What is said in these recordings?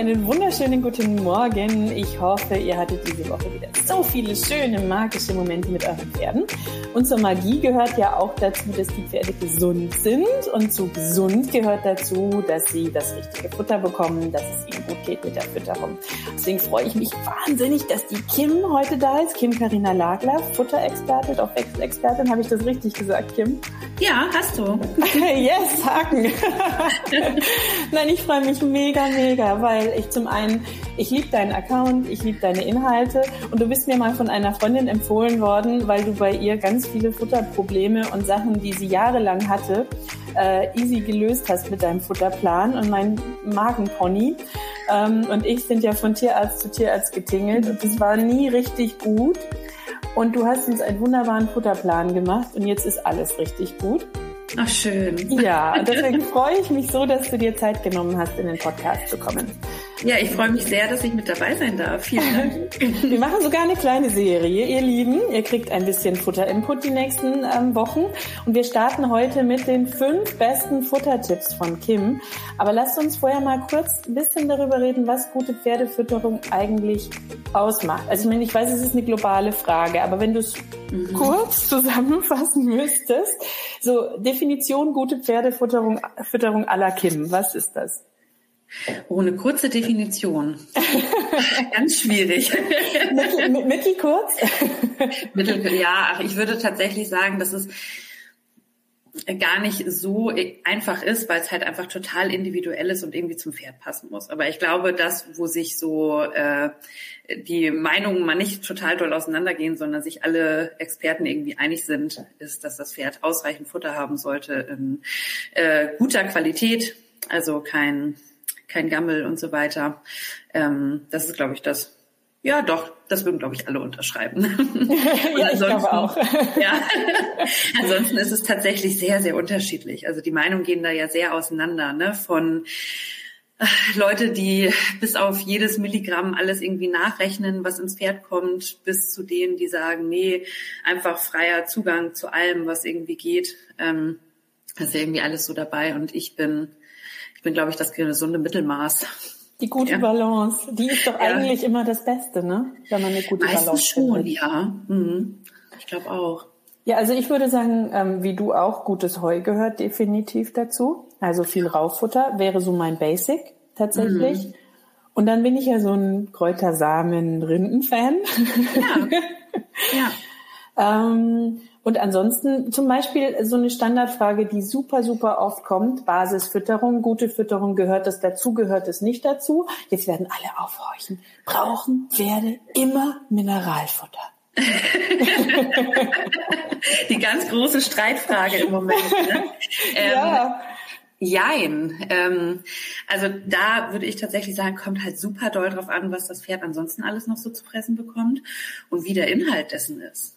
Einen wunderschönen guten Morgen. Ich hoffe, ihr hattet diese Woche wieder so viele schöne, magische Momente mit euren Pferden. Und zur Magie gehört ja auch dazu, dass die Pferde gesund sind. Und zu gesund gehört dazu, dass sie das richtige Futter bekommen, dass es ihnen gut geht mit der Fütterung. Deswegen freue ich mich wahnsinnig, dass die Kim heute da ist. Kim Karina Lagler, Futterexpertin, auch Wechselexpertin. Habe ich das richtig gesagt, Kim? Ja, hast du. yes, Haken. Nein, ich freue mich mega, mega, weil ich zum einen, ich liebe deinen Account, ich liebe deine Inhalte und du bist mir mal von einer Freundin empfohlen worden, weil du bei ihr ganz viele Futterprobleme und Sachen, die sie jahrelang hatte, äh, easy gelöst hast mit deinem Futterplan und mein Magenpony. Ähm, und ich sind ja von Tierarzt zu Tierarzt getingelt und das war nie richtig gut. Und du hast uns einen wunderbaren Futterplan gemacht und jetzt ist alles richtig gut. Ach, schön. Ja, deswegen freue ich mich so, dass du dir Zeit genommen hast, in den Podcast zu kommen. Ja, ich freue mich sehr, dass ich mit dabei sein darf. Vielen Dank. Wir machen sogar eine kleine Serie, ihr Lieben. Ihr kriegt ein bisschen Futterinput die nächsten ähm, Wochen. Und wir starten heute mit den fünf besten Futtertipps von Kim. Aber lasst uns vorher mal kurz ein bisschen darüber reden, was gute Pferdefütterung eigentlich ausmacht. Also ich meine, ich weiß, es ist eine globale Frage, aber wenn du es mhm. kurz zusammenfassen müsstest, so Definition gute Pferdefütterung Fütterung à la Kim, was ist das? Oh, eine kurze Definition. Ganz schwierig. Mittel, mittelkurz? Mittel, ja, ich würde tatsächlich sagen, dass es gar nicht so einfach ist, weil es halt einfach total individuell ist und irgendwie zum Pferd passen muss. Aber ich glaube, das, wo sich so äh, die Meinungen mal nicht total doll auseinandergehen, sondern sich alle Experten irgendwie einig sind, ist, dass das Pferd ausreichend Futter haben sollte in äh, guter Qualität, also kein kein Gammel und so weiter. Ähm, das ist, glaube ich, das. Ja, doch, das würden, glaube ich, alle unterschreiben. ja, ich glaube auch. ja, ansonsten ist es tatsächlich sehr, sehr unterschiedlich. Also die Meinungen gehen da ja sehr auseinander, ne? Von äh, Leute, die bis auf jedes Milligramm alles irgendwie nachrechnen, was ins Pferd kommt, bis zu denen, die sagen, nee, einfach freier Zugang zu allem, was irgendwie geht. Ähm, das ist ja irgendwie alles so dabei und ich bin ich bin, glaube ich, das gesunde Mittelmaß. Die gute ja. Balance, die ist doch ja. eigentlich immer das Beste, ne? Wenn man eine gute Meistens Balance schon, findet. ja. Mhm. Ich glaube auch. Ja, also ich würde sagen, ähm, wie du auch, gutes Heu gehört definitiv dazu. Also viel Rauffutter wäre so mein Basic tatsächlich. Mhm. Und dann bin ich ja so ein Kräutersamen-Rinden-Fan. Ja. ja. ähm, und ansonsten zum Beispiel so eine Standardfrage, die super, super oft kommt, Basisfütterung, gute Fütterung, gehört das dazu, gehört es nicht dazu? Jetzt werden alle aufhorchen. Brauchen Pferde immer Mineralfutter? die ganz große Streitfrage im Moment. Ne? Ähm, ja. Jein. Ähm, also da würde ich tatsächlich sagen, kommt halt super doll drauf an, was das Pferd ansonsten alles noch so zu fressen bekommt und wie der Inhalt dessen ist.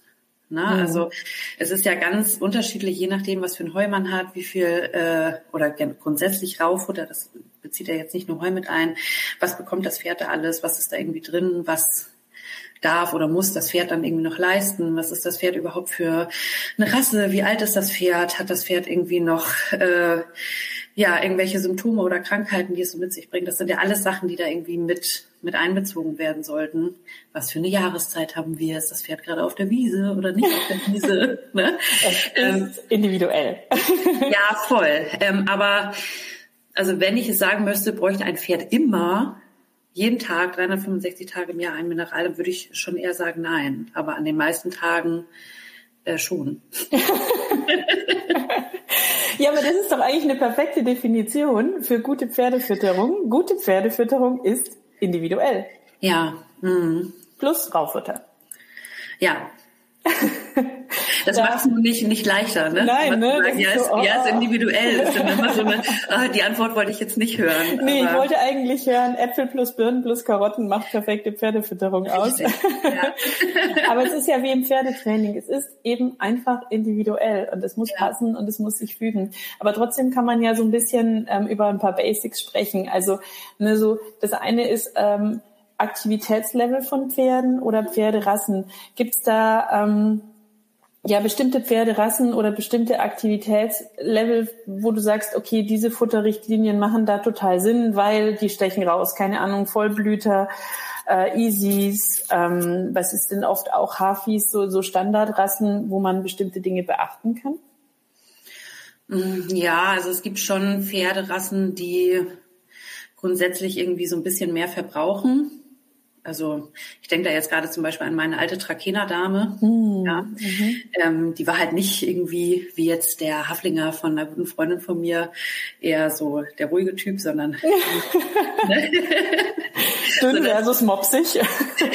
Ne? Mhm. Also es ist ja ganz unterschiedlich, je nachdem, was für ein Heu man hat, wie viel äh, oder grundsätzlich Raufutter, das bezieht ja jetzt nicht nur Heu mit ein, was bekommt das Pferd da alles, was ist da irgendwie drin, was darf oder muss das Pferd dann irgendwie noch leisten? Was ist das Pferd überhaupt für eine Rasse? Wie alt ist das Pferd? Hat das Pferd irgendwie noch äh, ja irgendwelche Symptome oder Krankheiten, die es so mit sich bringt? Das sind ja alles Sachen, die da irgendwie mit mit einbezogen werden sollten. Was für eine Jahreszeit haben wir? Ist das Pferd gerade auf der Wiese oder nicht auf der Wiese? ne? Ähm, individuell. ja, voll. Ähm, aber also wenn ich es sagen müsste, bräuchte ein Pferd immer jeden Tag 365 Tage im Jahr ein Mineral, dann würde ich schon eher sagen nein. Aber an den meisten Tagen äh, schon. ja, aber das ist doch eigentlich eine perfekte Definition für gute Pferdefütterung. Gute Pferdefütterung ist individuell. Ja. Mhm. Plus Raufutter. Ja. Das ja. macht es nicht, nicht leichter, ne? Nein, ne? Sagen, ja, ist, so, oh. ja, ist individuell. Ist dann immer so eine, oh, die Antwort wollte ich jetzt nicht hören. Nee, ich wollte eigentlich hören, Äpfel plus Birnen plus Karotten macht perfekte Pferdefütterung aus. Ja. aber es ist ja wie im Pferdetraining. Es ist eben einfach individuell und es muss ja. passen und es muss sich fügen. Aber trotzdem kann man ja so ein bisschen ähm, über ein paar Basics sprechen. Also, ne, so, das eine ist, ähm, Aktivitätslevel von Pferden oder Pferderassen? Gibt es da ähm, ja bestimmte Pferderassen oder bestimmte Aktivitätslevel, wo du sagst, okay, diese Futterrichtlinien machen da total Sinn, weil die stechen raus, keine Ahnung, Vollblüter, äh, Easies, ähm, was ist denn oft auch Hafis, so, so Standardrassen, wo man bestimmte Dinge beachten kann? Mm, ja, also es gibt schon Pferderassen, die grundsätzlich irgendwie so ein bisschen mehr verbrauchen. Also ich denke da jetzt gerade zum Beispiel an meine alte Trakehner-Dame. Mhm. Ja. Mhm. Ähm, die war halt nicht irgendwie wie jetzt der Haflinger von einer guten Freundin von mir, eher so der ruhige Typ, sondern? Dünn versus mopsig.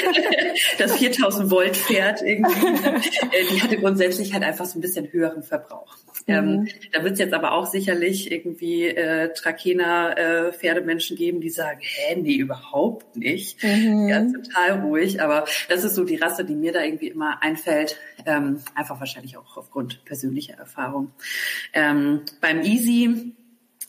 das 4000 Volt Pferd irgendwie. Äh, die hatte grundsätzlich halt einfach so ein bisschen höheren Verbrauch. Ähm, mhm. Ähm, da wird es jetzt aber auch sicherlich irgendwie äh, Trakehner äh, Pferdemenschen geben, die sagen, hä, nee, überhaupt nicht. Mhm. Ja, total ruhig. Aber das ist so die Rasse, die mir da irgendwie immer einfällt. Ähm, einfach wahrscheinlich auch aufgrund persönlicher Erfahrung. Ähm, beim Easy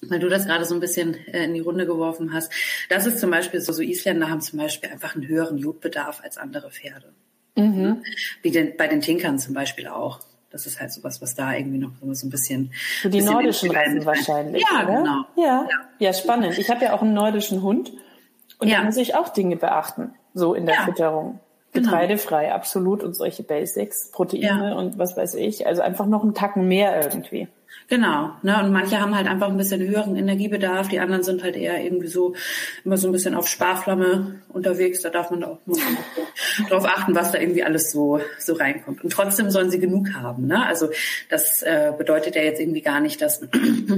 weil du das gerade so ein bisschen äh, in die Runde geworfen hast. Das ist zum Beispiel so, so Isländer haben zum Beispiel einfach einen höheren Jodbedarf als andere Pferde. Mhm. Wie den, bei den Tinkern zum Beispiel auch. Das ist halt sowas, was da irgendwie noch so ein bisschen. Für die bisschen nordischen Rassen wahrscheinlich. Ja, oder? genau. Ja. ja, ja, spannend. Ich habe ja auch einen nordischen Hund und ja. da muss ich auch Dinge beachten, so in der ja. Fütterung. Genau. Getreidefrei, genau. absolut und solche Basics, Proteine und was weiß ich. Also einfach noch einen Tacken mehr irgendwie. Genau, ne? Und manche haben halt einfach ein bisschen höheren Energiebedarf, die anderen sind halt eher irgendwie so immer so ein bisschen auf Sparflamme unterwegs. Da darf man auch nur drauf achten, was da irgendwie alles so so reinkommt. Und trotzdem sollen sie genug haben. Ne? Also das äh, bedeutet ja jetzt irgendwie gar nicht, dass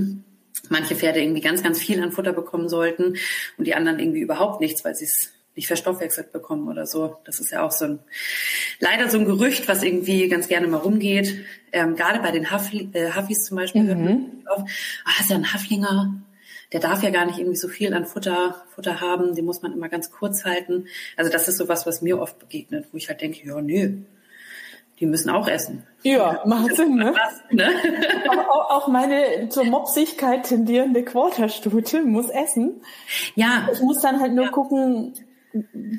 manche Pferde irgendwie ganz, ganz viel an Futter bekommen sollten und die anderen irgendwie überhaupt nichts, weil sie es nicht verstoffwechselt bekommen oder so. Das ist ja auch so ein, leider so ein Gerücht, was irgendwie ganz gerne mal rumgeht. Ähm, gerade bei den Hafli, äh, Hafis zum Beispiel mhm. hört man auf, ah, ist ja ein Haflinger, der darf ja gar nicht irgendwie so viel an Futter, Futter haben, den muss man immer ganz kurz halten. Also das ist so was, was mir oft begegnet, wo ich halt denke, ja, nö, die müssen auch essen. Ja, macht Sinn, ne? Was, ne? auch, auch, meine zur Mopsigkeit tendierende Quarterstute muss essen. Ja. Ich muss dann halt nur ja. gucken,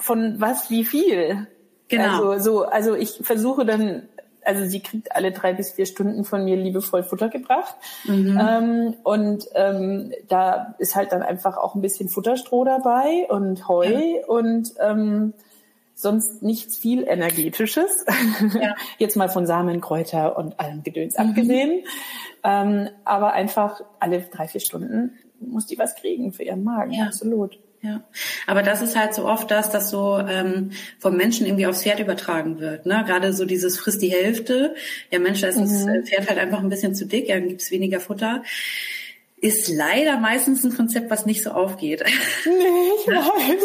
von was wie viel. Genau. Also, so, also ich versuche dann, also sie kriegt alle drei bis vier Stunden von mir liebevoll Futter gebracht. Mhm. Ähm, und ähm, da ist halt dann einfach auch ein bisschen Futterstroh dabei und Heu ja. und ähm, sonst nichts viel energetisches. Ja. Jetzt mal von Samen, Kräuter und allem Gedöns mhm. abgesehen. Ähm, aber einfach alle drei, vier Stunden muss die was kriegen für ihren Magen. Ja. Absolut. Ja, aber das ist halt so oft das, dass so ähm, vom Menschen irgendwie aufs Pferd übertragen wird. Ne? Gerade so dieses frisst die Hälfte. Ja, Mensch, da ist mhm. das Pferd halt einfach ein bisschen zu dick, ja, dann gibt's weniger Futter ist leider meistens ein Konzept, was nicht so aufgeht. Nee, ich weiß.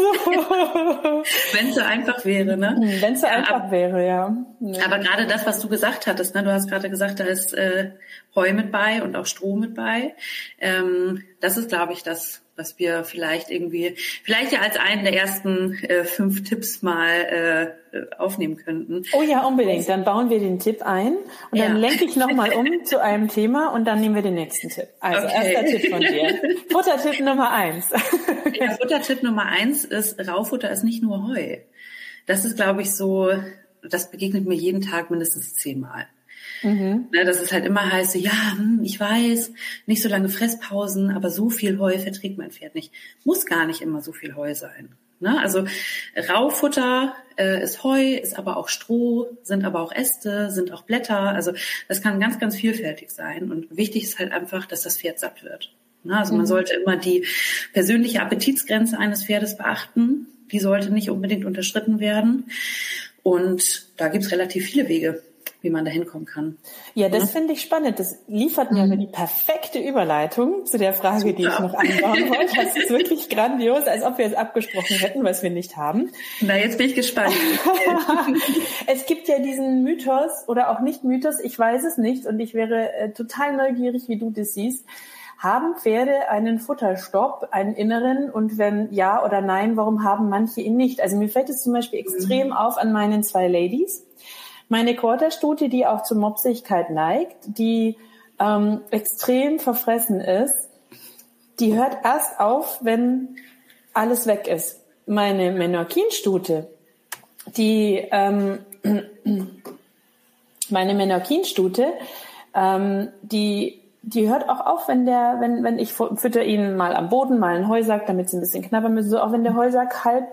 Wenn es so einfach wäre, ne? Hm, Wenn es so einfach aber, wäre, ja. Nee. Aber gerade das, was du gesagt hattest, ne? Du hast gerade gesagt, da ist äh, Heu mit bei und auch Stroh mit bei. Ähm, das ist, glaube ich, das, was wir vielleicht irgendwie, vielleicht ja als einen der ersten äh, fünf Tipps mal äh, aufnehmen könnten. Oh ja, unbedingt. Dann bauen wir den Tipp ein und dann lenke ich nochmal um zu einem Thema und dann nehmen wir den nächsten Tipp. Also okay. erster Tipp von dir. Futtertipp Nummer eins. ja, Futtertipp Nummer eins ist, Raufutter ist nicht nur Heu. Das ist, glaube ich, so, das begegnet mir jeden Tag mindestens zehnmal. Mhm. Ne, dass es halt immer heißt, ja, hm, ich weiß, nicht so lange Fresspausen, aber so viel Heu verträgt mein Pferd nicht. Muss gar nicht immer so viel Heu sein. Ne? Also Raufutter äh, ist Heu, ist aber auch Stroh, sind aber auch Äste, sind auch Blätter. Also das kann ganz, ganz vielfältig sein. Und wichtig ist halt einfach, dass das Pferd satt wird. Ne? Also man mhm. sollte immer die persönliche Appetitsgrenze eines Pferdes beachten. Die sollte nicht unbedingt unterschritten werden. Und da gibt's relativ viele Wege, wie man da hinkommen kann. Ja, das ja? finde ich spannend. Das liefert mir mhm. die perfekte Überleitung zu der Frage, Super. die ich noch anbauen wollte. Das ist wirklich grandios, als ob wir es abgesprochen hätten, was wir nicht haben. Na, jetzt bin ich gespannt. es gibt ja diesen Mythos oder auch nicht Mythos, ich weiß es nicht und ich wäre äh, total neugierig, wie du das siehst. Haben Pferde einen Futterstopp, einen inneren? Und wenn ja oder nein, warum haben manche ihn nicht? Also mir fällt es zum Beispiel extrem mhm. auf an meinen zwei Ladies. Meine Quarterstute, die auch zur Mopsigkeit neigt, die ähm, extrem verfressen ist, die hört erst auf, wenn alles weg ist. Meine Menorquin-Stute, die ähm, meine Menorquin-Stute, ähm, die die hört auch auf, wenn der, wenn, wenn ich fütter ihnen mal am Boden, mal einen Heusack, damit sie ein bisschen knabbern müssen, so auch wenn der Heusack halb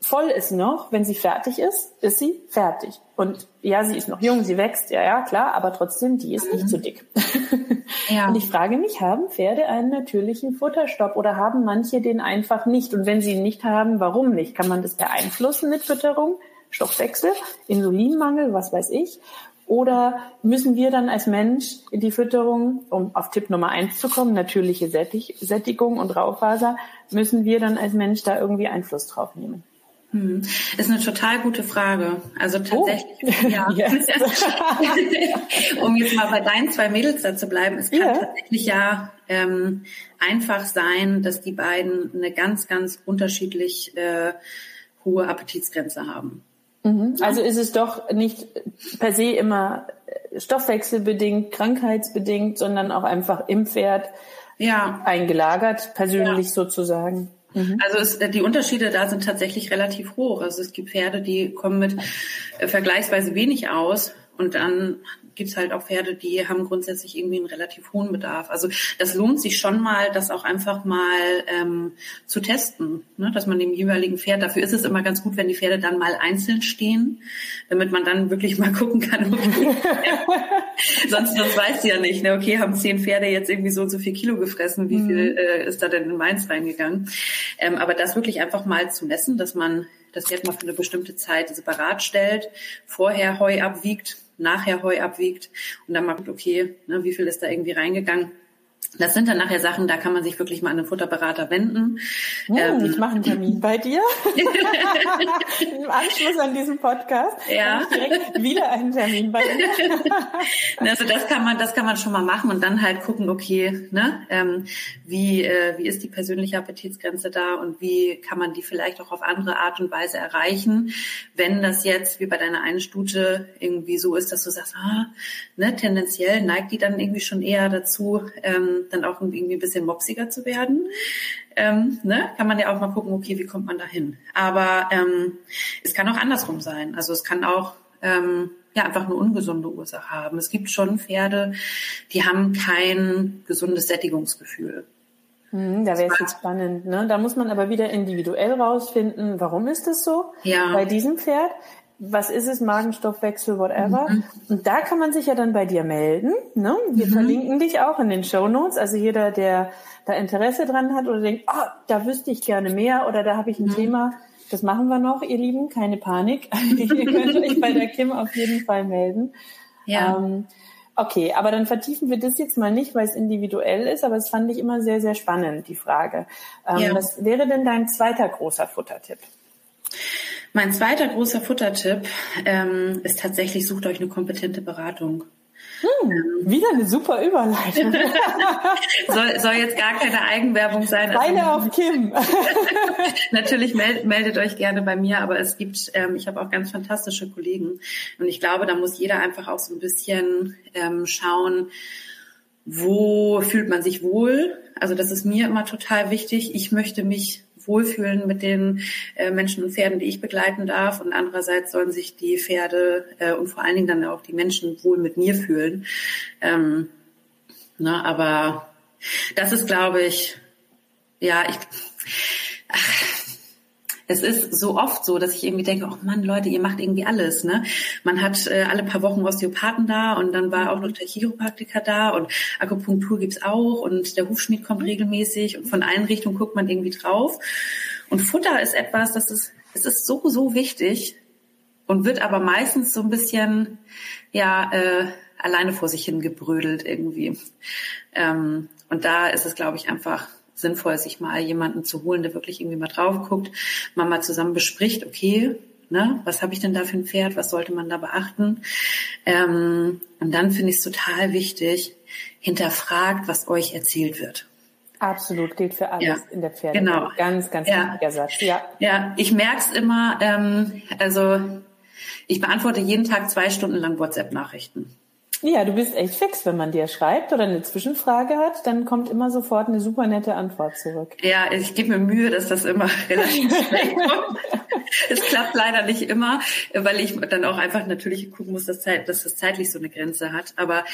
voll ist noch, wenn sie fertig ist, ist sie fertig. Und ja, sie ist noch jung, sie wächst, ja, ja, klar, aber trotzdem, die ist nicht zu dick. Ja. Und ich frage mich, haben Pferde einen natürlichen Futterstopp oder haben manche den einfach nicht? Und wenn sie ihn nicht haben, warum nicht? Kann man das beeinflussen mit Fütterung? Stoffwechsel, Insulinmangel, was weiß ich. Oder müssen wir dann als Mensch die Fütterung, um auf Tipp Nummer eins zu kommen, natürliche Sättig Sättigung und Raufaser, müssen wir dann als Mensch da irgendwie Einfluss drauf nehmen? Hm. Ist eine total gute Frage. Also oh. tatsächlich, oh. ja. um jetzt mal bei deinen zwei Mädels da zu bleiben, es kann yeah. tatsächlich ja ähm, einfach sein, dass die beiden eine ganz, ganz unterschiedlich äh, hohe Appetitsgrenze haben. Mhm. Also ist es doch nicht per se immer stoffwechselbedingt, krankheitsbedingt, sondern auch einfach im Pferd ja. eingelagert, persönlich ja. sozusagen. Mhm. Also es, die Unterschiede da sind tatsächlich relativ hoch. Also es gibt Pferde, die kommen mit äh, vergleichsweise wenig aus und dann gibt es halt auch Pferde, die haben grundsätzlich irgendwie einen relativ hohen Bedarf. Also das lohnt sich schon mal, das auch einfach mal ähm, zu testen, ne? dass man dem jeweiligen Pferd, dafür ist es immer ganz gut, wenn die Pferde dann mal einzeln stehen, damit man dann wirklich mal gucken kann, okay, sonst, sonst weiß ja nicht, ne? okay, haben zehn Pferde jetzt irgendwie so und so viel Kilo gefressen, wie mhm. viel äh, ist da denn in Mainz reingegangen? Ähm, aber das wirklich einfach mal zu messen, dass man das Pferd mal für eine bestimmte Zeit separat stellt, vorher Heu abwiegt, nachher Heu abwiegt und dann mal guckt, okay, ne, wie viel ist da irgendwie reingegangen. Das sind dann nachher Sachen, da kann man sich wirklich mal an einen Futterberater wenden. Hm, ähm, ich mache einen Termin bei dir. Im Anschluss an diesen Podcast. Ja. direkt wieder einen Termin bei dir. also das kann man, das kann man schon mal machen und dann halt gucken, okay, ne, ähm, wie, äh, wie ist die persönliche Appetitsgrenze da und wie kann man die vielleicht auch auf andere Art und Weise erreichen, wenn das jetzt wie bei deiner einen Stute irgendwie so ist, dass du sagst, ah, ne, tendenziell neigt die dann irgendwie schon eher dazu, ähm, dann auch irgendwie ein bisschen mopsiger zu werden. Ähm, ne? Kann man ja auch mal gucken, okay, wie kommt man da hin? Aber ähm, es kann auch andersrum sein. Also es kann auch ähm, ja einfach eine ungesunde Ursache haben. Es gibt schon Pferde, die haben kein gesundes Sättigungsgefühl. Hm, da wäre es jetzt spannend. Ne? Da muss man aber wieder individuell rausfinden, warum ist das so ja. bei diesem Pferd was ist es, Magenstoffwechsel, whatever. Mhm. Und da kann man sich ja dann bei dir melden. Ne? Wir mhm. verlinken dich auch in den Show Notes. Also jeder, der da Interesse dran hat oder denkt, oh, da wüsste ich gerne mehr oder da habe ich ein mhm. Thema, das machen wir noch, ihr Lieben, keine Panik. ihr könnt euch bei der Kim auf jeden Fall melden. Ja. Ähm, okay, aber dann vertiefen wir das jetzt mal nicht, weil es individuell ist, aber es fand ich immer sehr, sehr spannend, die Frage. Ähm, ja. Was wäre denn dein zweiter großer Futtertipp? Mein zweiter großer Futtertipp ähm, ist tatsächlich, sucht euch eine kompetente Beratung. Hm, wieder eine super Überleitung. soll, soll jetzt gar keine Eigenwerbung sein. Beine also, auf Kim. natürlich meldet, meldet euch gerne bei mir, aber es gibt, ähm, ich habe auch ganz fantastische Kollegen und ich glaube, da muss jeder einfach auch so ein bisschen ähm, schauen, wo fühlt man sich wohl. Also das ist mir immer total wichtig. Ich möchte mich wohlfühlen mit den äh, Menschen und Pferden, die ich begleiten darf. Und andererseits sollen sich die Pferde äh, und vor allen Dingen dann auch die Menschen wohl mit mir fühlen. Ähm, na, aber das ist, glaube ich, ja, ich, ach, es ist so oft so, dass ich irgendwie denke, oh Mann, Leute, ihr macht irgendwie alles. Ne? Man hat äh, alle paar Wochen Osteopathen da und dann war auch noch der Chiropraktiker da und Akupunktur gibt's auch und der Hufschmied kommt regelmäßig und von allen Richtungen guckt man irgendwie drauf. Und Futter ist etwas, das ist, es ist so, so wichtig. und wird aber meistens so ein bisschen, ja, äh, alleine vor sich hin gebrödelt irgendwie. Ähm, und da ist es, glaube ich, einfach sinnvoll, sich mal jemanden zu holen, der wirklich irgendwie mal drauf guckt, man mal zusammen bespricht, okay, ne, was habe ich denn da für ein Pferd, was sollte man da beachten? Ähm, und dann finde ich es total wichtig, hinterfragt, was euch erzählt wird. Absolut, gilt für alles ja, in der Pferde. Genau. Ganz, ganz ja. wichtiger Satz. Ja, ja ich merke es immer, ähm, also ich beantworte jeden Tag zwei Stunden lang WhatsApp-Nachrichten. Ja, du bist echt fix, wenn man dir schreibt oder eine Zwischenfrage hat, dann kommt immer sofort eine super nette Antwort zurück. Ja, ich gebe mir Mühe, dass das immer relativ schnell kommt. es klappt leider nicht immer, weil ich dann auch einfach natürlich gucken muss, dass, das zeitlich so eine Grenze hat. Aber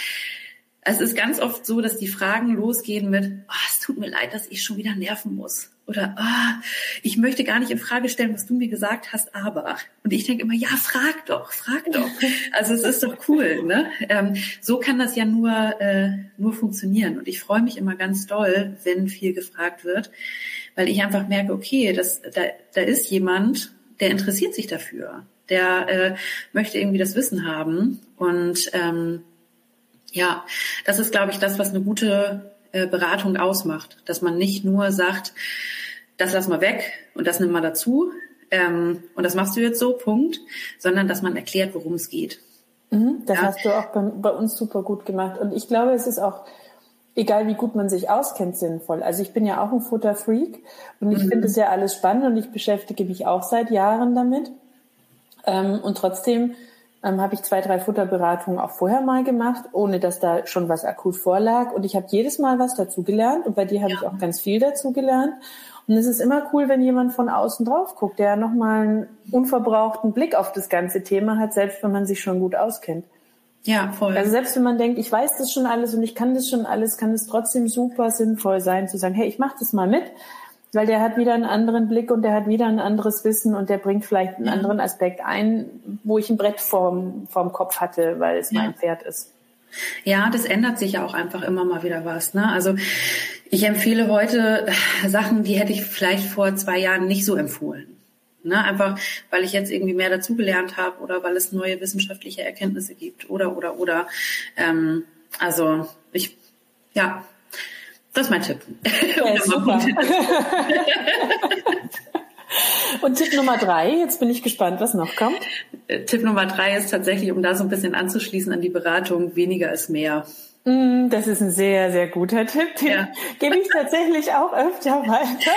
es ist ganz oft so, dass die Fragen losgehen mit, oh, es tut mir leid, dass ich schon wieder nerven muss. Oder oh, ich möchte gar nicht in Frage stellen, was du mir gesagt hast, aber. Und ich denke immer, ja, frag doch, frag doch. Also es ist doch cool. Ne? Ähm, so kann das ja nur, äh, nur funktionieren. Und ich freue mich immer ganz doll, wenn viel gefragt wird, weil ich einfach merke, okay, das, da, da ist jemand, der interessiert sich dafür. Der äh, möchte irgendwie das Wissen haben. Und ähm, ja, das ist, glaube ich, das, was eine gute äh, Beratung ausmacht. Dass man nicht nur sagt, das lass mal weg und das nimm mal dazu ähm, und das machst du jetzt so, Punkt, sondern dass man erklärt, worum es geht. Mhm, das ja. hast du auch bei, bei uns super gut gemacht. Und ich glaube, es ist auch, egal wie gut man sich auskennt, sinnvoll. Also ich bin ja auch ein Futterfreak und ich mhm. finde es ja alles spannend und ich beschäftige mich auch seit Jahren damit. Ähm, und trotzdem ähm, habe ich zwei, drei Futterberatungen auch vorher mal gemacht, ohne dass da schon was akut vorlag. Und ich habe jedes Mal was dazugelernt und bei dir habe ja. ich auch ganz viel dazugelernt. Und es ist immer cool, wenn jemand von außen drauf guckt, der nochmal einen unverbrauchten Blick auf das ganze Thema hat, selbst wenn man sich schon gut auskennt. Ja, voll. Also selbst wenn man denkt, ich weiß das schon alles und ich kann das schon alles, kann es trotzdem super sinnvoll sein zu sagen, hey, ich mache das mal mit, weil der hat wieder einen anderen Blick und der hat wieder ein anderes Wissen und der bringt vielleicht einen ja. anderen Aspekt ein, wo ich ein Brett vorm, vorm Kopf hatte, weil es ja. mein Pferd ist. Ja, das ändert sich ja auch einfach immer mal wieder was. Ne? Also ich empfehle heute Sachen, die hätte ich vielleicht vor zwei Jahren nicht so empfohlen. Ne? Einfach, weil ich jetzt irgendwie mehr dazugelernt habe oder weil es neue wissenschaftliche Erkenntnisse gibt oder, oder, oder. Ähm, also ich, ja, das ist mein Tipp. Ja, super. Und Tipp Nummer drei, jetzt bin ich gespannt, was noch kommt. Tipp Nummer drei ist tatsächlich, um da so ein bisschen anzuschließen an die Beratung, weniger ist mehr. Mm, das ist ein sehr, sehr guter Tipp. Den ja. gebe ich tatsächlich auch öfter weiter.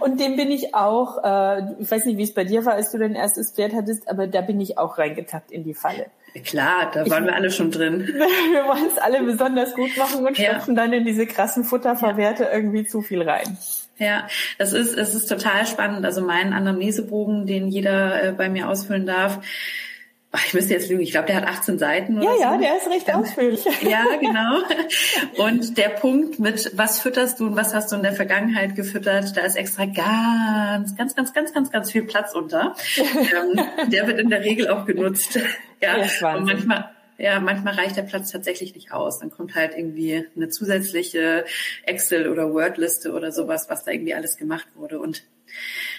Und dem bin ich auch, äh, ich weiß nicht, wie es bei dir war, als du dein erstes Pferd hattest, aber da bin ich auch reingetappt in die Falle. Klar, da waren ich, wir alle schon drin. wir wollen es alle besonders gut machen und ja. stopfen dann in diese krassen Futterverwerte ja. irgendwie zu viel rein. Ja, das ist, es ist total spannend. Also mein Anamnesebogen, den jeder äh, bei mir ausfüllen darf, ich müsste jetzt lügen, ich glaube, der hat 18 Seiten. Oder ja, so. ja, der ist recht ausführlich. Ja, genau. Und der Punkt mit, was fütterst du und was hast du in der Vergangenheit gefüttert, da ist extra ganz, ganz, ganz, ganz, ganz, ganz viel Platz unter. ähm, der wird in der Regel auch genutzt. Ja, und manchmal, ja, manchmal reicht der Platz tatsächlich nicht aus. Dann kommt halt irgendwie eine zusätzliche Excel- oder Word-Liste oder sowas, was da irgendwie alles gemacht wurde. Und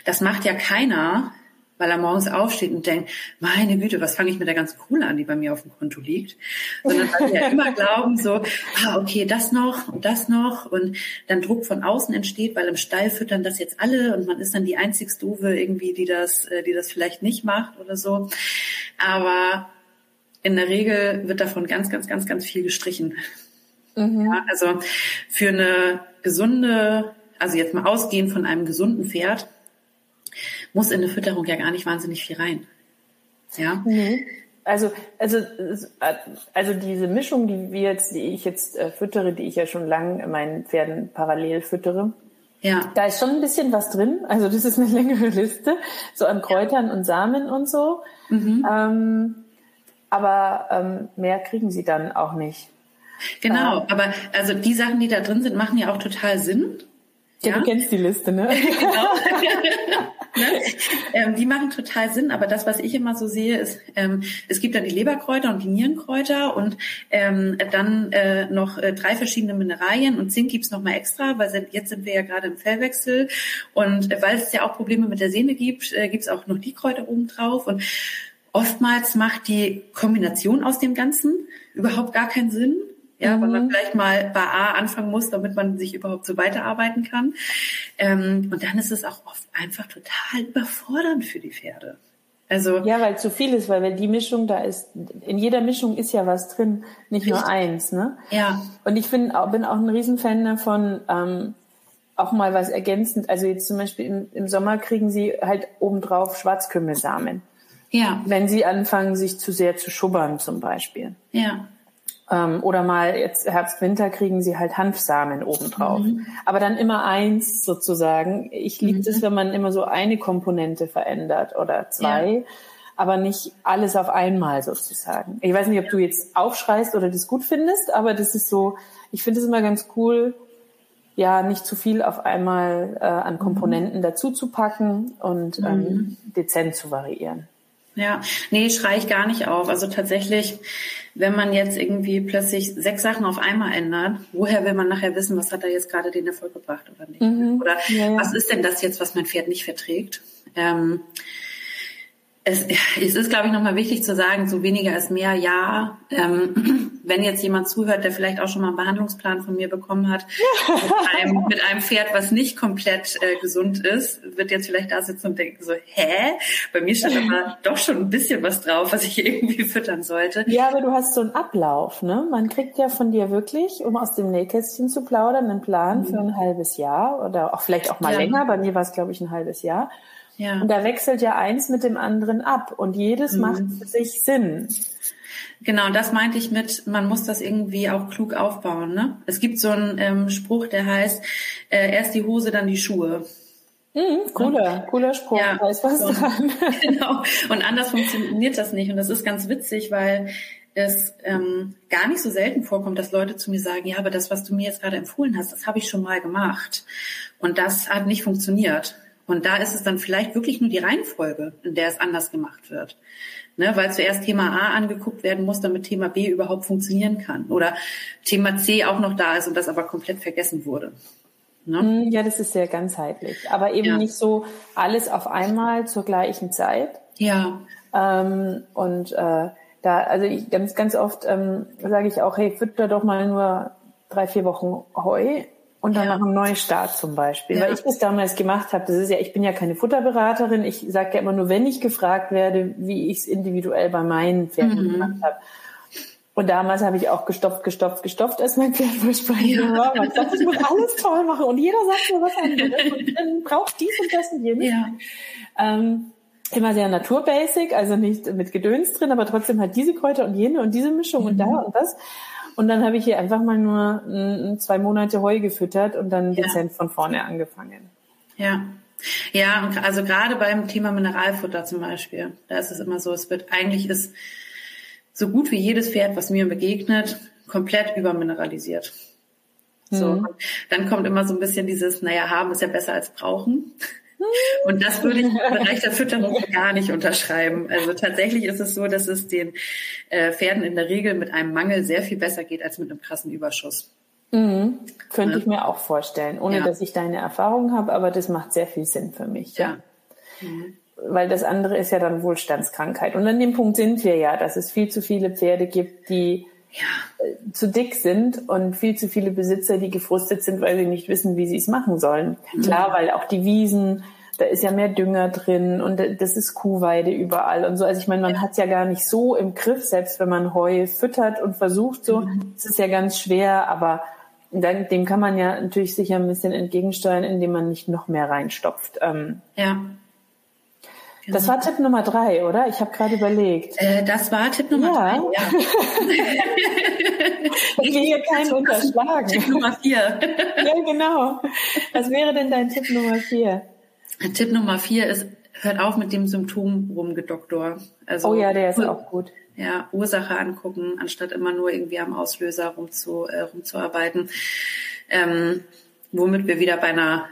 das macht ja keiner, weil er morgens aufsteht und denkt, meine Güte, was fange ich mit der ganzen Kohle an, die bei mir auf dem Konto liegt? Sondern weil wir ja immer glauben, so, ah, okay, das noch und das noch und dann Druck von außen entsteht, weil im Stall füttern das jetzt alle und man ist dann die einzigste Dove irgendwie, die das, äh, die das vielleicht nicht macht oder so. Aber in der Regel wird davon ganz, ganz, ganz, ganz viel gestrichen. Mhm. Ja, also für eine gesunde, also jetzt mal ausgehend von einem gesunden Pferd, muss in eine Fütterung ja gar nicht wahnsinnig viel rein. Ja. Mhm. Also, also, also diese Mischung, die wir jetzt, die ich jetzt äh, füttere, die ich ja schon lange meinen Pferden parallel füttere, ja. Da ist schon ein bisschen was drin. Also das ist eine längere Liste, so an Kräutern und Samen und so. Mhm. Ähm, aber ähm, mehr kriegen sie dann auch nicht. Genau, ähm, aber also die Sachen, die da drin sind, machen ja auch total Sinn. Ja, ja? du kennst die Liste, ne? genau. ne? ähm, die machen total Sinn, aber das, was ich immer so sehe, ist, ähm, es gibt dann die Leberkräuter und die Nierenkräuter und ähm, dann äh, noch äh, drei verschiedene Mineralien und Zink gibt's noch mal extra, weil jetzt sind wir ja gerade im Fellwechsel und äh, weil es ja auch Probleme mit der Sehne gibt, äh, gibt's auch noch die Kräuter oben drauf und oftmals macht die Kombination aus dem Ganzen überhaupt gar keinen Sinn. Ja, mhm. weil man mhm. vielleicht mal bei A anfangen muss, damit man sich überhaupt so weiterarbeiten kann. Ähm, und dann ist es auch oft einfach total überfordernd für die Pferde. Also ja, weil zu viel ist, weil wenn die Mischung da ist, in jeder Mischung ist ja was drin, nicht richtig. nur eins, ne? Ja. Und ich bin auch, bin auch ein Riesenfan davon, ähm, auch mal was ergänzend. Also jetzt zum Beispiel im, im Sommer kriegen sie halt obendrauf Schwarzkümmelsamen. Ja. Wenn sie anfangen, sich zu sehr zu schubbern zum Beispiel. Ja. Ähm, oder mal jetzt Herbst, Winter kriegen sie halt Hanfsamen obendrauf. Mhm. Aber dann immer eins sozusagen. Ich liebe es, mhm. wenn man immer so eine Komponente verändert oder zwei. Ja. Aber nicht alles auf einmal sozusagen. Ich weiß nicht, ob du jetzt aufschreist oder das gut findest, aber das ist so, ich finde es immer ganz cool, ja, nicht zu viel auf einmal äh, an mhm. Komponenten mhm. dazu zu packen und ähm, mhm. dezent zu variieren. Ja, nee, schrei ich gar nicht auf. Also tatsächlich, wenn man jetzt irgendwie plötzlich sechs Sachen auf einmal ändert, woher will man nachher wissen, was hat da jetzt gerade den Erfolg gebracht oder nicht? Mhm. Oder ja, ja. was ist denn das jetzt, was mein Pferd nicht verträgt? Ähm, es, es ist, glaube ich, nochmal wichtig zu sagen, so weniger ist mehr, ja. Ähm, wenn jetzt jemand zuhört, der vielleicht auch schon mal einen Behandlungsplan von mir bekommen hat, mit, einem, mit einem Pferd, was nicht komplett äh, gesund ist, wird jetzt vielleicht da sitzen und denken so, hä? Bei mir stand aber doch schon ein bisschen was drauf, was ich irgendwie füttern sollte. Ja, aber du hast so einen Ablauf, ne? Man kriegt ja von dir wirklich, um aus dem Nähkästchen zu plaudern, einen Plan mhm. für ein halbes Jahr oder auch vielleicht auch mal ja. länger. Bei mir war es, glaube ich, ein halbes Jahr. Ja. Und da wechselt ja eins mit dem anderen ab und jedes mhm. macht für sich Sinn. Genau, das meinte ich mit, man muss das irgendwie auch klug aufbauen. Ne? Es gibt so einen ähm, Spruch, der heißt, äh, erst die Hose, dann die Schuhe. Mhm, cooler, cooler Spruch. Ja, da ist was und, dran. Genau. Und anders funktioniert das nicht. Und das ist ganz witzig, weil es ähm, gar nicht so selten vorkommt, dass Leute zu mir sagen, ja, aber das, was du mir jetzt gerade empfohlen hast, das habe ich schon mal gemacht. Und das hat nicht funktioniert. Und da ist es dann vielleicht wirklich nur die Reihenfolge, in der es anders gemacht wird. Ne, weil zuerst Thema A angeguckt werden muss, damit Thema B überhaupt funktionieren kann. Oder Thema C auch noch da ist und das aber komplett vergessen wurde. Ne? Hm, ja, das ist sehr ganzheitlich. Aber eben ja. nicht so alles auf einmal zur gleichen Zeit. Ja. Ähm, und äh, da, also ich, ganz, ganz oft ähm, sage ich auch, hey, fütter doch mal nur drei, vier Wochen Heu und dann nach einem Neustart zum Beispiel. Ja. Weil ich das damals gemacht habe, das ist ja, ich bin ja keine Futterberaterin, ich sage ja immer nur, wenn ich gefragt werde, wie ich es individuell bei meinen Pferden mhm. gemacht habe. Und damals habe ich auch gestopft, gestopft, gestopft, als mein Pferd versprechen ja. war. Man sagt, ich muss alles toll machen und jeder sagt mir was anderes und dann braucht dies und das und jenes. Ja. Ähm, immer sehr naturbasic, also nicht mit Gedöns drin, aber trotzdem halt diese Kräuter und jene und diese Mischung mhm. und da und das. Und dann habe ich hier einfach mal nur m, zwei Monate Heu gefüttert und dann ja. dezent von vorne angefangen. Ja. Ja, also gerade beim Thema Mineralfutter zum Beispiel, da ist es immer so, es wird eigentlich ist so gut wie jedes Pferd, was mir begegnet, komplett übermineralisiert. So, mhm. dann kommt immer so ein bisschen dieses, naja, haben ist ja besser als brauchen. Und das würde ich im Bereich der Fütterung gar nicht unterschreiben. Also tatsächlich ist es so, dass es den äh, Pferden in der Regel mit einem Mangel sehr viel besser geht als mit einem krassen Überschuss. Mhm. Könnte ja. ich mir auch vorstellen, ohne ja. dass ich deine Erfahrung habe, aber das macht sehr viel Sinn für mich. Ja. ja. Mhm. Weil das andere ist ja dann Wohlstandskrankheit. Und an dem Punkt sind wir ja, dass es viel zu viele Pferde gibt, die ja. Zu dick sind und viel zu viele Besitzer, die gefrustet sind, weil sie nicht wissen, wie sie es machen sollen. Mhm. Klar, weil auch die Wiesen, da ist ja mehr Dünger drin und das ist Kuhweide überall und so. Also ich meine, man hat es ja gar nicht so im Griff, selbst wenn man Heu füttert und versucht so. Mhm. Es ist ja ganz schwer, aber dann, dem kann man ja natürlich sicher ein bisschen entgegensteuern, indem man nicht noch mehr reinstopft. Ähm, ja. Das war Tipp Nummer drei, oder? Ich habe gerade überlegt. Äh, das war Tipp Nummer ja. drei, ja. will hier keinen unterschlagen. Tipp Nummer vier. ja, genau. Was wäre denn dein Tipp Nummer vier? Tipp Nummer vier ist, hört auf mit dem Symptom rumgedoktor. Also, oh ja, der ist auch gut. Ja, Ursache angucken, anstatt immer nur irgendwie am Auslöser rumzu, äh, rumzuarbeiten. Ähm, womit wir wieder bei einer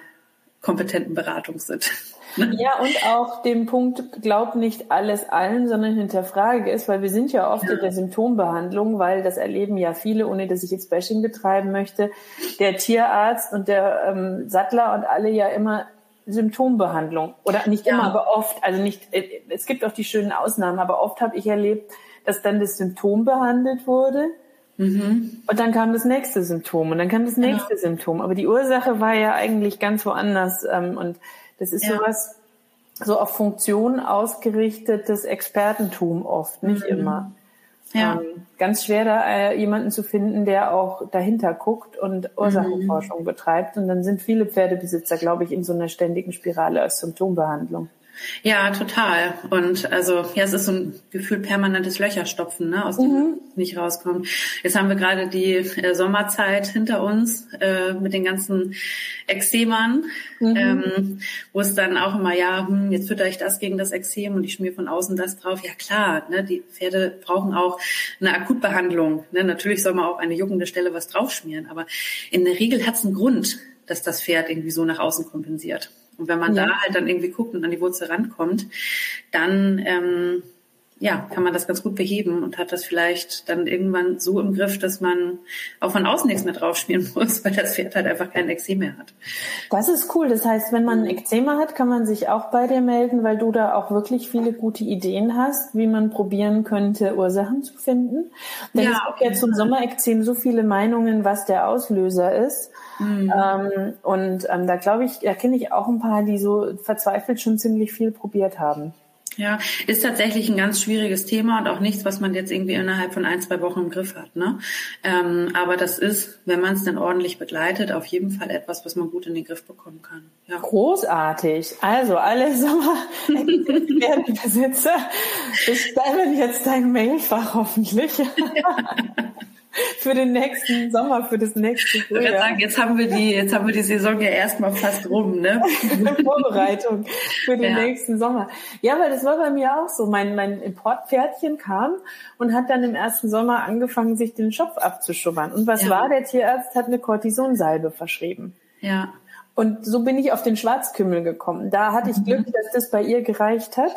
kompetenten Beratung sind. Ja, und auch den Punkt, glaub nicht alles allen, sondern hinterfrage es, weil wir sind ja oft ja. in der Symptombehandlung, weil das erleben ja viele, ohne dass ich jetzt Bashing betreiben möchte, der Tierarzt und der ähm, Sattler und alle ja immer Symptombehandlung. Oder nicht immer, ja. aber oft. Also nicht, äh, es gibt auch die schönen Ausnahmen, aber oft habe ich erlebt, dass dann das Symptom behandelt wurde. Mhm. Und dann kam das nächste Symptom und dann kam das nächste ja. Symptom. Aber die Ursache war ja eigentlich ganz woanders. Ähm, und das ist ja. sowas, so auf Funktion ausgerichtetes Expertentum oft, nicht mhm. immer. Ja. Ähm, ganz schwer da äh, jemanden zu finden, der auch dahinter guckt und Ursachenforschung mhm. betreibt. Und dann sind viele Pferdebesitzer, glaube ich, in so einer ständigen Spirale als Symptombehandlung. Ja, total. Und also ja, es ist so ein Gefühl permanentes Löcherstopfen, ne, aus dem mhm. nicht rauskommt. Jetzt haben wir gerade die äh, Sommerzeit hinter uns äh, mit den ganzen Exemern, mhm. ähm, wo es dann auch immer, ja, hm, jetzt fütter ich das gegen das Exem und ich schmier von außen das drauf. Ja klar, ne, die Pferde brauchen auch eine Akutbehandlung. Ne? Natürlich soll man auch eine juckende Stelle was draufschmieren, aber in der Regel hat es einen Grund, dass das Pferd irgendwie so nach außen kompensiert. Und wenn man ja. da halt dann irgendwie guckt und an die Wurzel rankommt, dann ähm, ja, kann man das ganz gut beheben und hat das vielleicht dann irgendwann so im Griff, dass man auch von außen nichts mehr draufschmieren muss, weil das Pferd halt einfach kein Exem mehr hat. Das ist cool. Das heißt, wenn man ein Eczema hat, kann man sich auch bei dir melden, weil du da auch wirklich viele gute Ideen hast, wie man probieren könnte, Ursachen zu finden. Denn ja, es gibt ja zum Sommerexem so viele Meinungen, was der Auslöser ist. Mhm. Ähm, und ähm, da glaube ich, erkenne ich auch ein paar, die so verzweifelt schon ziemlich viel probiert haben. Ja, ist tatsächlich ein ganz schwieriges Thema und auch nichts, was man jetzt irgendwie innerhalb von ein, zwei Wochen im Griff hat. Ne? Ähm, aber das ist, wenn man es dann ordentlich begleitet, auf jeden Fall etwas, was man gut in den Griff bekommen kann. Ja. Großartig. Also alle Sommerbesitzer bestellen jetzt dein Mailfach hoffentlich. Für den nächsten Sommer, für das nächste Frühjahr. Ich würde sagen, jetzt haben wir die, jetzt haben wir die Saison ja erstmal fast rum, ne? Vorbereitung für den ja. nächsten Sommer. Ja, weil das war bei mir auch so. Mein, mein Importpferdchen kam und hat dann im ersten Sommer angefangen, sich den Schopf abzuschubbern. Und was ja. war? Der Tierarzt hat eine Cortisonsalbe verschrieben. Ja. Und so bin ich auf den Schwarzkümmel gekommen. Da hatte ich mhm. Glück, dass das bei ihr gereicht hat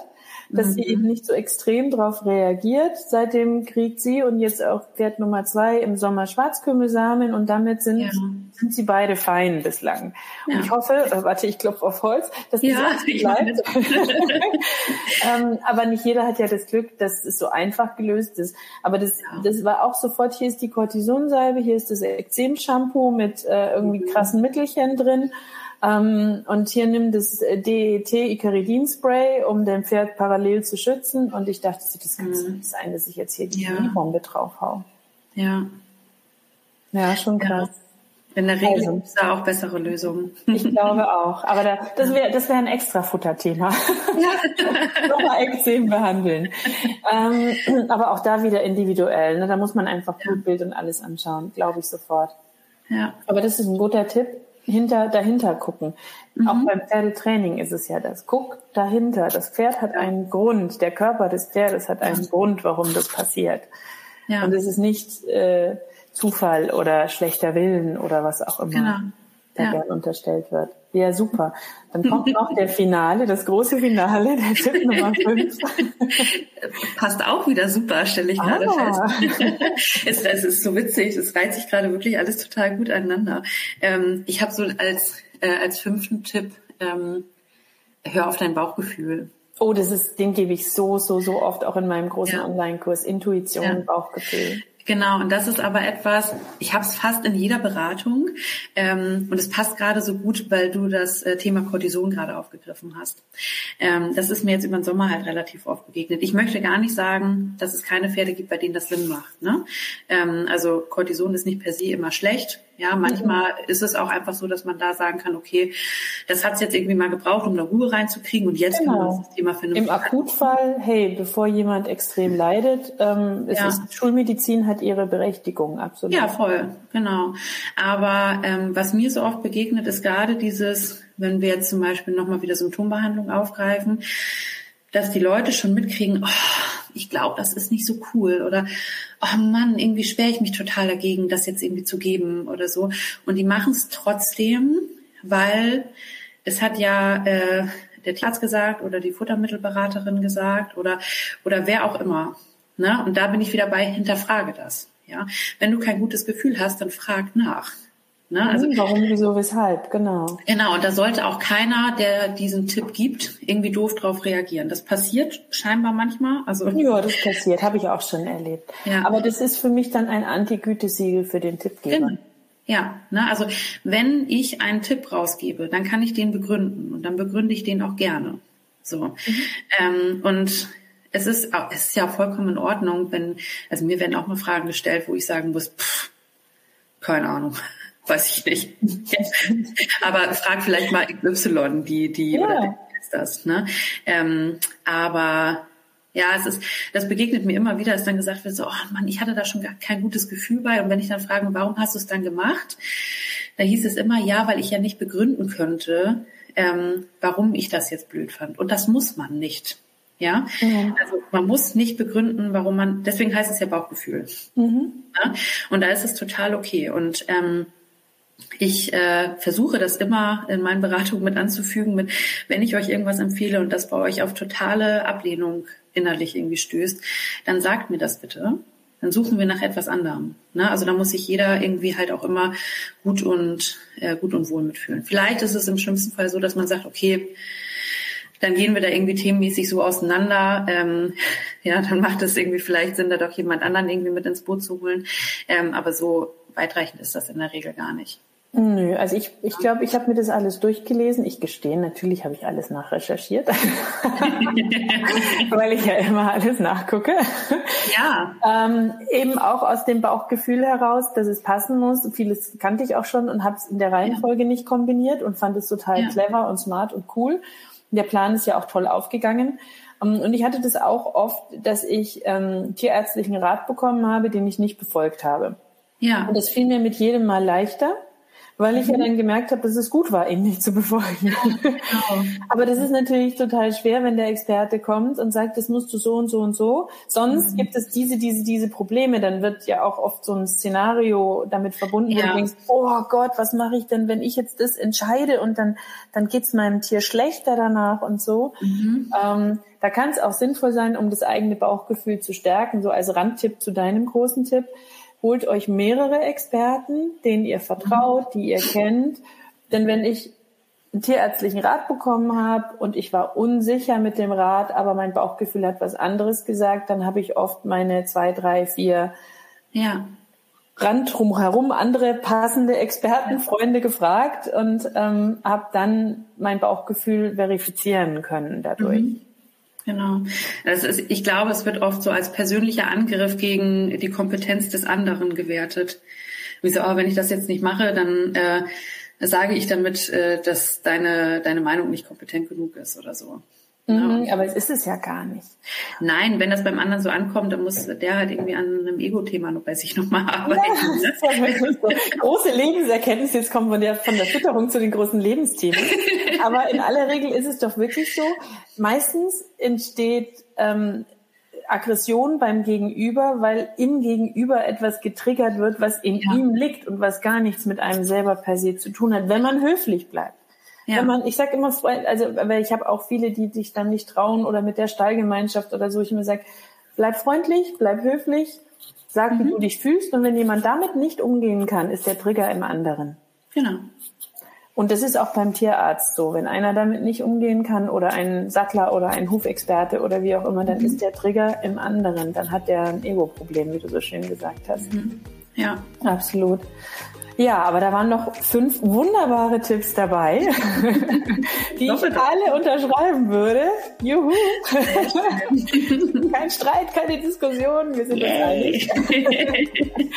dass mhm. sie eben nicht so extrem darauf reagiert. Seitdem kriegt sie und jetzt auch Pferd Nummer zwei im Sommer Schwarzkümmelsamen und damit sind, ja. sind sie beide fein bislang. Ja. Und ich hoffe, äh, warte, ich klopfe auf Holz, dass das ja, bleibt. ähm, aber nicht jeder hat ja das Glück, dass es so einfach gelöst ist. Aber das, das war auch sofort, hier ist die Cortisonsalbe, hier ist das Ekzem-Shampoo mit äh, irgendwie mhm. krassen Mittelchen drin. Ähm, und hier nimmt das DET Icaridin Spray, um den Pferd parallel zu schützen. Und ich dachte, das kann mhm. nicht sein, dass ich jetzt hier die ja. Bombe drauf hau. Ja. Ja, schon krass. Ja. In der Regel also, gibt es da auch bessere Lösungen. Ich glaube auch. Aber da, das wäre das wär ein extra Futterthema. Ja. Nochmal Ekzem behandeln. Ähm, aber auch da wieder individuell. Ne? Da muss man einfach Blutbild und alles anschauen, glaube ich sofort. Ja. Aber das ist ein guter Tipp hinter, dahinter gucken. Mhm. Auch beim Pferdetraining ist es ja das. Guck dahinter. Das Pferd hat einen Grund. Der Körper des Pferdes hat einen ja. Grund, warum das passiert. Ja. Und es ist nicht äh, Zufall oder schlechter Willen oder was auch immer. Genau der ja. gern unterstellt wird. Ja, super. Dann kommt noch der Finale, das große Finale, der Tipp Nummer 5. Passt auch wieder super, stelle ich gerade ah. fest. es, es, ist so witzig, es reiht sich gerade wirklich alles total gut aneinander. Ähm, ich habe so als, äh, als fünften Tipp, ähm, hör auf dein Bauchgefühl. Oh, das ist, den gebe ich so, so, so oft auch in meinem großen ja. Online-Kurs. Intuition, ja. Bauchgefühl. Genau, und das ist aber etwas, ich habe es fast in jeder Beratung ähm, und es passt gerade so gut, weil du das äh, Thema Cortison gerade aufgegriffen hast. Ähm, das ist mir jetzt über den Sommer halt relativ oft begegnet. Ich möchte gar nicht sagen, dass es keine Pferde gibt, bei denen das Sinn macht. Ne? Ähm, also Cortison ist nicht per se immer schlecht. Ja, manchmal ist es auch einfach so, dass man da sagen kann, okay, das hat es jetzt irgendwie mal gebraucht, um da Ruhe reinzukriegen und jetzt genau. kann man das Thema finden. Im Akutfall, hey, bevor jemand extrem leidet, ähm, ja. ist, Schulmedizin hat ihre Berechtigung, absolut. Ja, voll, genau. Aber ähm, was mir so oft begegnet, ist gerade dieses, wenn wir jetzt zum Beispiel nochmal wieder Symptombehandlung aufgreifen, dass die Leute schon mitkriegen, oh, ich glaube, das ist nicht so cool oder oh Mann, irgendwie sperre ich mich total dagegen, das jetzt irgendwie zu geben oder so. Und die machen es trotzdem, weil es hat ja äh, der Tierarzt gesagt oder die Futtermittelberaterin gesagt oder, oder wer auch immer. Ne? Und da bin ich wieder bei, hinterfrage das. Ja, wenn du kein gutes Gefühl hast, dann frag nach. Ne? Also, mhm, Warum, wieso, weshalb, genau. Genau, und da sollte auch keiner, der diesen Tipp gibt, irgendwie doof drauf reagieren. Das passiert scheinbar manchmal. Also ja, das passiert, habe ich auch schon erlebt. Ja. Aber das ist für mich dann ein Anti-Gütesiegel für den Tippgeber. Genau. Ja, ne, also wenn ich einen Tipp rausgebe, dann kann ich den begründen und dann begründe ich den auch gerne. So. Mhm. Ähm, und es ist, es ist ja vollkommen in Ordnung, wenn, also mir werden auch mal Fragen gestellt, wo ich sagen muss, pff, keine Ahnung, weiß ich nicht. aber frag vielleicht mal Y, die, die, ja. oder ist das, ne? Ähm, aber ja, es ist, das begegnet mir immer wieder, dass dann gesagt wird, so, oh Mann, ich hatte da schon gar kein gutes Gefühl bei. Und wenn ich dann frage, warum hast du es dann gemacht? Da hieß es immer, ja, weil ich ja nicht begründen könnte, ähm, warum ich das jetzt blöd fand. Und das muss man nicht. Ja, mhm. also man muss nicht begründen, warum man, deswegen heißt es ja Bauchgefühl. Mhm. Ja? Und da ist es total okay. Und ähm, ich äh, versuche das immer in meinen Beratungen mit anzufügen, mit wenn ich euch irgendwas empfehle und das bei euch auf totale Ablehnung innerlich irgendwie stößt, dann sagt mir das bitte. Dann suchen wir nach etwas anderem. Ne? Also da muss sich jeder irgendwie halt auch immer gut und äh, gut und wohl mitfühlen. Vielleicht ist es im schlimmsten Fall so, dass man sagt, okay, dann gehen wir da irgendwie themenmäßig so auseinander. Ähm, ja, dann macht es irgendwie vielleicht Sinn, da doch jemand anderen irgendwie mit ins Boot zu holen. Ähm, aber so weitreichend ist das in der Regel gar nicht. Nö, also ich glaube, ich, glaub, ich habe mir das alles durchgelesen. Ich gestehe, natürlich habe ich alles nachrecherchiert, weil ich ja immer alles nachgucke. Ja. Ähm, eben auch aus dem Bauchgefühl heraus, dass es passen muss. Vieles kannte ich auch schon und habe es in der Reihenfolge ja. nicht kombiniert und fand es total ja. clever und smart und cool. Der Plan ist ja auch toll aufgegangen. Ähm, und ich hatte das auch oft, dass ich ähm, tierärztlichen Rat bekommen habe, den ich nicht befolgt habe. Ja. Und das fiel mir mit jedem Mal leichter weil ich mhm. ja dann gemerkt habe, dass es gut war, ihn nicht zu befolgen. Genau. Aber das ist natürlich total schwer, wenn der Experte kommt und sagt, das musst du so und so und so. Sonst mhm. gibt es diese, diese, diese Probleme. Dann wird ja auch oft so ein Szenario damit verbunden, ja. wo du denkst, oh Gott, was mache ich denn, wenn ich jetzt das entscheide und dann, dann geht's meinem Tier schlechter danach und so. Mhm. Ähm, da kann es auch sinnvoll sein, um das eigene Bauchgefühl zu stärken, so als Randtipp zu deinem großen Tipp holt euch mehrere Experten, denen ihr vertraut, die ihr kennt. Denn wenn ich einen tierärztlichen Rat bekommen habe und ich war unsicher mit dem Rat, aber mein Bauchgefühl hat was anderes gesagt, dann habe ich oft meine zwei, drei, vier ja. Rand drumherum andere passende Experten, Freunde gefragt und ähm, habe dann mein Bauchgefühl verifizieren können dadurch. Mhm. Genau. Das ist, ich glaube, es wird oft so als persönlicher Angriff gegen die Kompetenz des anderen gewertet. Wie so, oh, wenn ich das jetzt nicht mache, dann äh, sage ich damit, äh, dass deine, deine Meinung nicht kompetent genug ist oder so. Mhm, ja. Aber es ist es ja gar nicht. Nein, wenn das beim anderen so ankommt, dann muss der halt irgendwie an einem Ego-Thema noch bei sich nochmal arbeiten. Ja, das ist ja so. Große Lebenserkenntnis, jetzt kommen von der, von der Fütterung zu den großen Lebensthemen. Aber in aller Regel ist es doch wirklich so, meistens entsteht ähm, Aggression beim Gegenüber, weil im Gegenüber etwas getriggert wird, was in ja. ihm liegt und was gar nichts mit einem selber per se zu tun hat, wenn man höflich bleibt. Ja. Wenn man, ich sag immer, also weil ich habe auch viele, die sich dann nicht trauen oder mit der Stallgemeinschaft oder so, ich immer sage, bleib freundlich, bleib höflich, sag, mhm. wie du dich fühlst und wenn jemand damit nicht umgehen kann, ist der Trigger im anderen. Genau. Und das ist auch beim Tierarzt so. Wenn einer damit nicht umgehen kann oder ein Sattler oder ein Hufexperte oder wie auch immer, dann mhm. ist der Trigger im anderen. Dann hat der ein Ego-Problem, wie du so schön gesagt hast. Mhm. Ja. Absolut. Ja, aber da waren noch fünf wunderbare Tipps dabei, die ich alle unterschreiben würde. Juhu! Kein Streit, keine Diskussion, wir sind uns einig.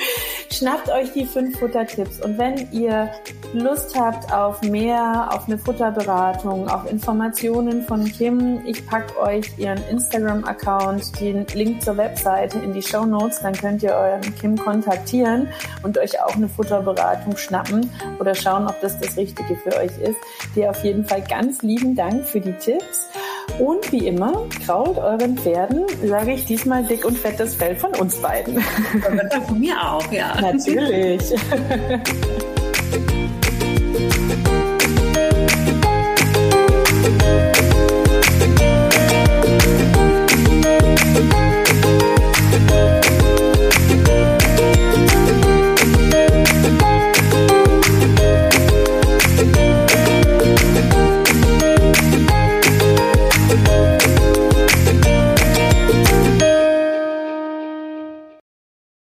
Schnappt euch die fünf Futtertipps und wenn ihr Lust habt auf mehr, auf eine Futterberatung, auf Informationen von Kim, ich packe euch ihren Instagram-Account, den Link zur Webseite in die Show Notes, dann könnt ihr euren Kim kontaktieren und euch auch eine Futterberatung Beratung schnappen oder schauen, ob das das Richtige für euch ist. Dir auf jeden Fall ganz lieben Dank für die Tipps. Und wie immer, krault euren Pferden, sage ich diesmal dick und fettes Fell von uns beiden. Von mir auch, ja. Natürlich.